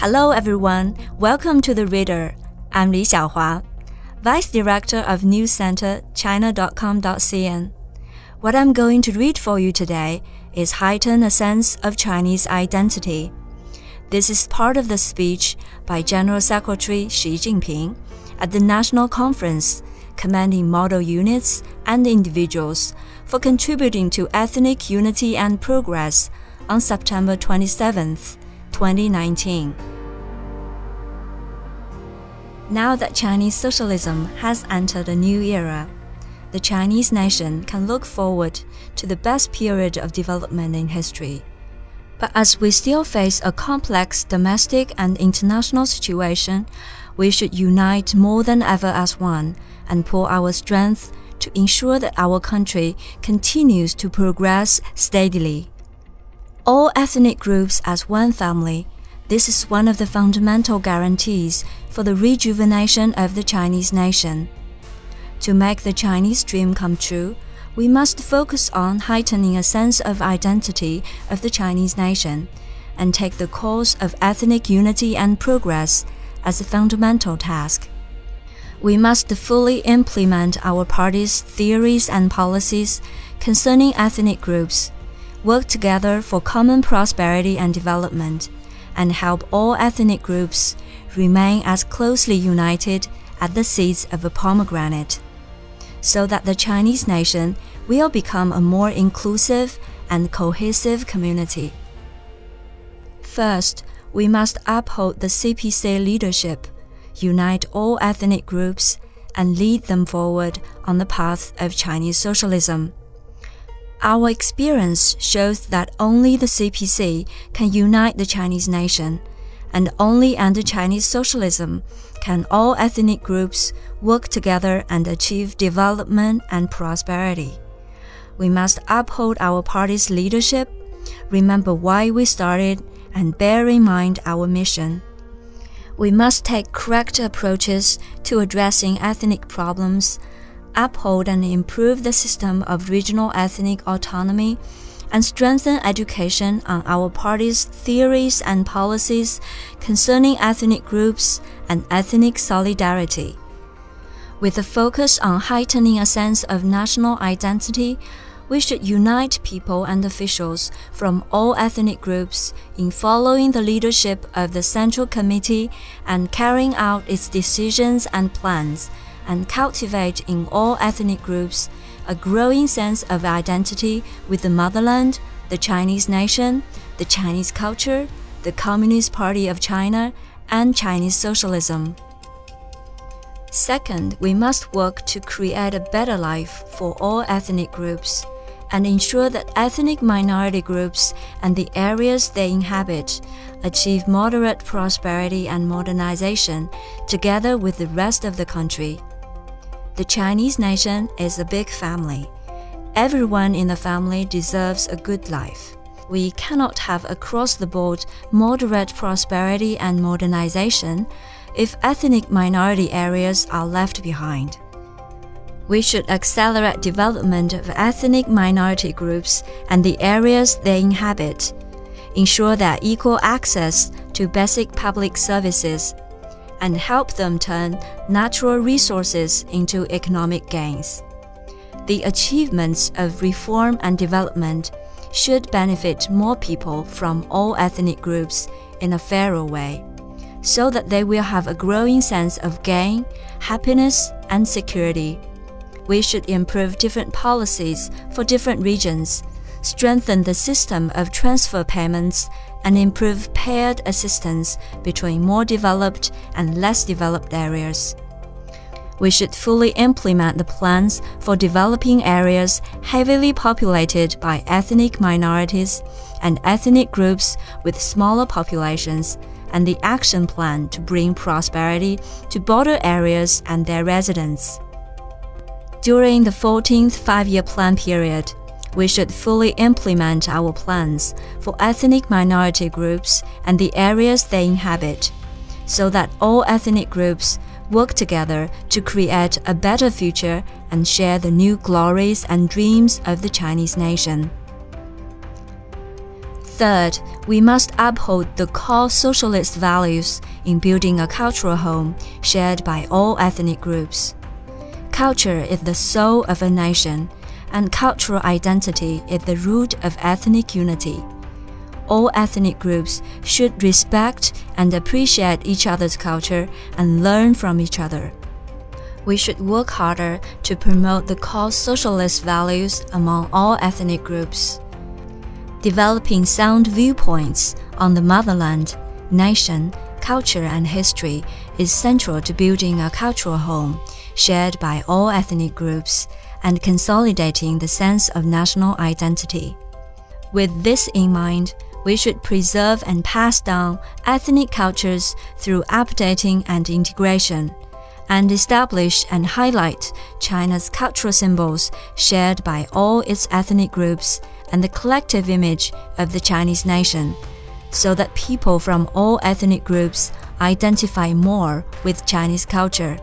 Hello, everyone. Welcome to the Reader. I'm Li Xiaohua, Vice Director of News Center China.com.cn. What I'm going to read for you today is Heighten a Sense of Chinese Identity. This is part of the speech by General Secretary Xi Jinping at the National Conference, commending model units and individuals for contributing to ethnic unity and progress on September 27th, 2019. Now that Chinese socialism has entered a new era, the Chinese nation can look forward to the best period of development in history. But as we still face a complex domestic and international situation, we should unite more than ever as one and pull our strength to ensure that our country continues to progress steadily. All ethnic groups as one family this is one of the fundamental guarantees for the rejuvenation of the Chinese nation. To make the Chinese dream come true, we must focus on heightening a sense of identity of the Chinese nation and take the cause of ethnic unity and progress as a fundamental task. We must fully implement our party's theories and policies concerning ethnic groups, work together for common prosperity and development and help all ethnic groups remain as closely united as the seeds of a pomegranate, so that the Chinese nation will become a more inclusive and cohesive community. First, we must uphold the CPC leadership, unite all ethnic groups, and lead them forward on the path of Chinese socialism. Our experience shows that only the CPC can unite the Chinese nation, and only under Chinese socialism can all ethnic groups work together and achieve development and prosperity. We must uphold our party's leadership, remember why we started, and bear in mind our mission. We must take correct approaches to addressing ethnic problems uphold and improve the system of regional ethnic autonomy, and strengthen education on our party's theories and policies concerning ethnic groups and ethnic solidarity. With a focus on heightening a sense of national identity, we should unite people and officials from all ethnic groups in following the leadership of the Central Committee and carrying out its decisions and plans and cultivate in all ethnic groups a growing sense of identity with the motherland, the Chinese nation, the Chinese culture, the Communist Party of China, and Chinese socialism. Second, we must work to create a better life for all ethnic groups and ensure that ethnic minority groups and the areas they inhabit achieve moderate prosperity and modernization together with the rest of the country. The Chinese nation is a big family. Everyone in the family deserves a good life. We cannot have across the board moderate prosperity and modernization if ethnic minority areas are left behind. We should accelerate development of ethnic minority groups and the areas they inhabit, ensure their equal access to basic public services and help them turn natural resources into economic gains. The achievements of reform and development should benefit more people from all ethnic groups in a fairer way, so that they will have a growing sense of gain, happiness, and security. We should improve different policies for different regions, strengthen the system of transfer payments, and improve paired assistance between more developed and less developed areas. We should fully implement the plans for developing areas heavily populated by ethnic minorities and ethnic groups with smaller populations, and the action plan to bring prosperity to border areas and their residents. During the 14th five year plan period, we should fully implement our plans for ethnic minority groups and the areas they inhabit, so that all ethnic groups work together to create a better future and share the new glories and dreams of the Chinese nation. Third, we must uphold the core socialist values in building a cultural home shared by all ethnic groups. Culture is the soul of a nation, and cultural identity is the root of ethnic unity. All ethnic groups should respect and appreciate each other's culture and learn from each other. We should work harder to promote the core socialist values among all ethnic groups. Developing sound viewpoints on the motherland, nation, culture, and history is central to building a cultural home shared by all ethnic groups and consolidating the sense of national identity. With this in mind, we should preserve and pass down ethnic cultures through updating and integration, and establish and highlight China's cultural symbols shared by all its ethnic groups and the collective image of the Chinese nation, so that people from all ethnic groups identify more with Chinese culture.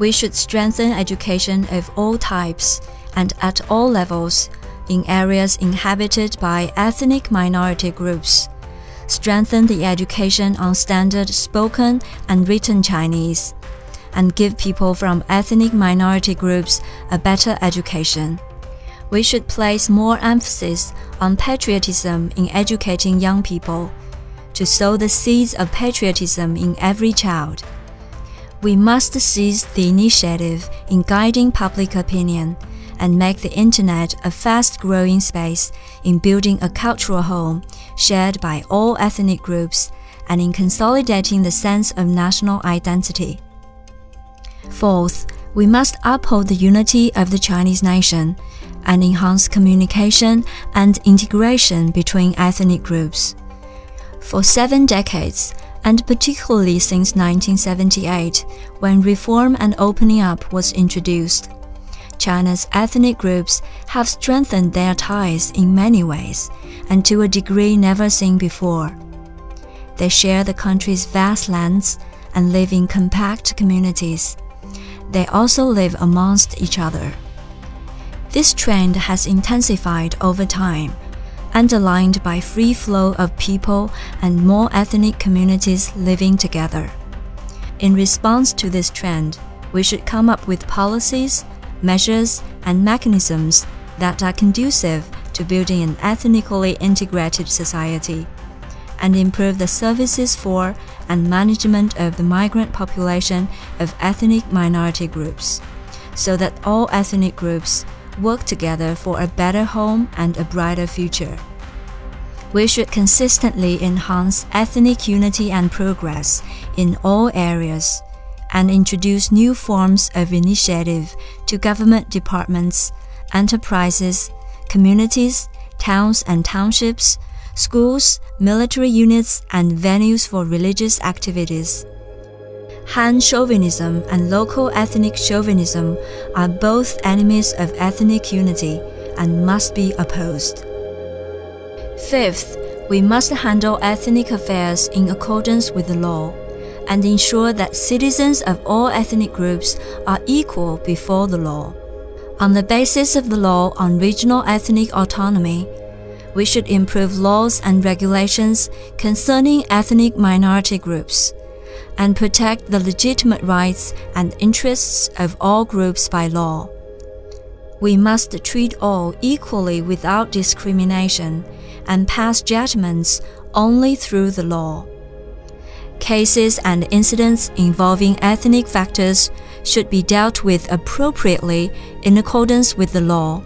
We should strengthen education of all types and at all levels in areas inhabited by ethnic minority groups. Strengthen the education on standard spoken and written Chinese, and give people from ethnic minority groups a better education. We should place more emphasis on patriotism in educating young people, to sow the seeds of patriotism in every child we must seize the initiative in guiding public opinion and make the internet a fast growing space in building a cultural home shared by all ethnic groups and in consolidating the sense of national identity. Fourth, we must uphold the unity of the Chinese nation and enhance communication and integration between ethnic groups. For seven decades, and particularly since 1978, when reform and opening up was introduced. China's ethnic groups have strengthened their ties in many ways, and to a degree never seen before. They share the country's vast lands and live in compact communities. They also live amongst each other. This trend has intensified over time underlined by free flow of people and more ethnic communities living together. In response to this trend, we should come up with policies, measures, and mechanisms that are conducive to building an ethnically integrated society and improve the services for and management of the migrant population of ethnic minority groups, so that all ethnic groups work together for a better home and a brighter future. We should consistently enhance ethnic unity and progress in all areas and introduce new forms of initiative to government departments, enterprises, communities, towns and townships, schools, military units, and venues for religious activities. Han chauvinism and local ethnic chauvinism are both enemies of ethnic unity and must be opposed. Fifth, we must handle ethnic affairs in accordance with the law and ensure that citizens of all ethnic groups are equal before the law. On the basis of the law on regional ethnic autonomy, we should improve laws and regulations concerning ethnic minority groups and protect the legitimate rights and interests of all groups by law. We must treat all equally without discrimination and pass judgments only through the law. Cases and incidents involving ethnic factors should be dealt with appropriately in accordance with the law,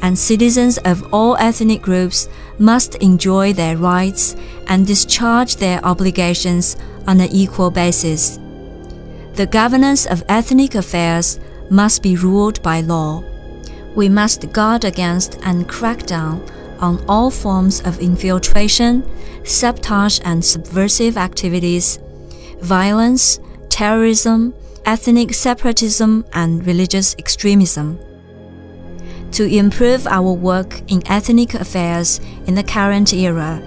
and citizens of all ethnic groups must enjoy their rights and discharge their obligations on an equal basis. The governance of ethnic affairs must be ruled by law. We must guard against and crack down on all forms of infiltration, sabotage, and subversive activities, violence, terrorism, ethnic separatism, and religious extremism. To improve our work in ethnic affairs in the current era,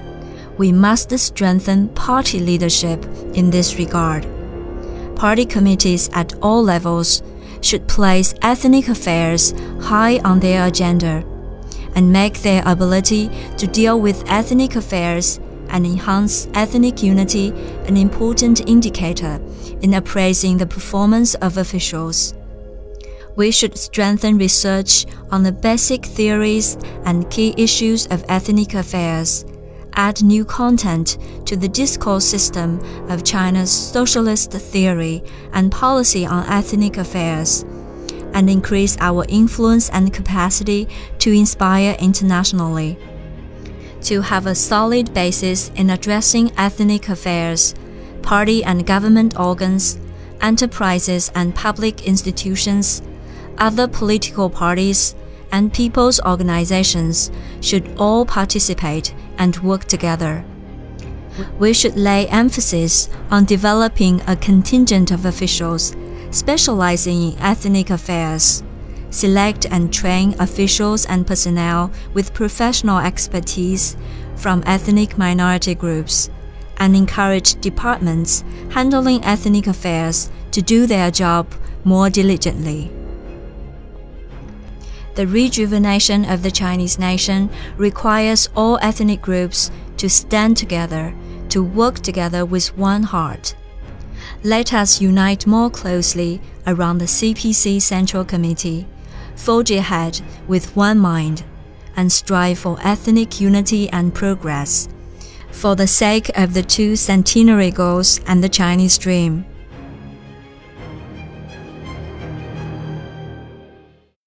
we must strengthen party leadership in this regard. Party committees at all levels should place ethnic affairs high on their agenda and make their ability to deal with ethnic affairs and enhance ethnic unity an important indicator in appraising the performance of officials. We should strengthen research on the basic theories and key issues of ethnic affairs, add new content to the discourse system of China's socialist theory and policy on ethnic affairs, and increase our influence and capacity to inspire internationally. To have a solid basis in addressing ethnic affairs, party and government organs, enterprises and public institutions, other political parties, and people's organizations should all participate and work together. We should lay emphasis on developing a contingent of officials specializing in ethnic affairs select and train officials and personnel with professional expertise from ethnic minority groups, and encourage departments handling ethnic affairs to do their job more diligently. The rejuvenation of the Chinese nation requires all ethnic groups to stand together, to work together with one heart. Let us unite more closely around the CPC Central Committee forge ahead with one mind, and strive for ethnic unity and progress, for the sake of the two centenary goals and the Chinese dream.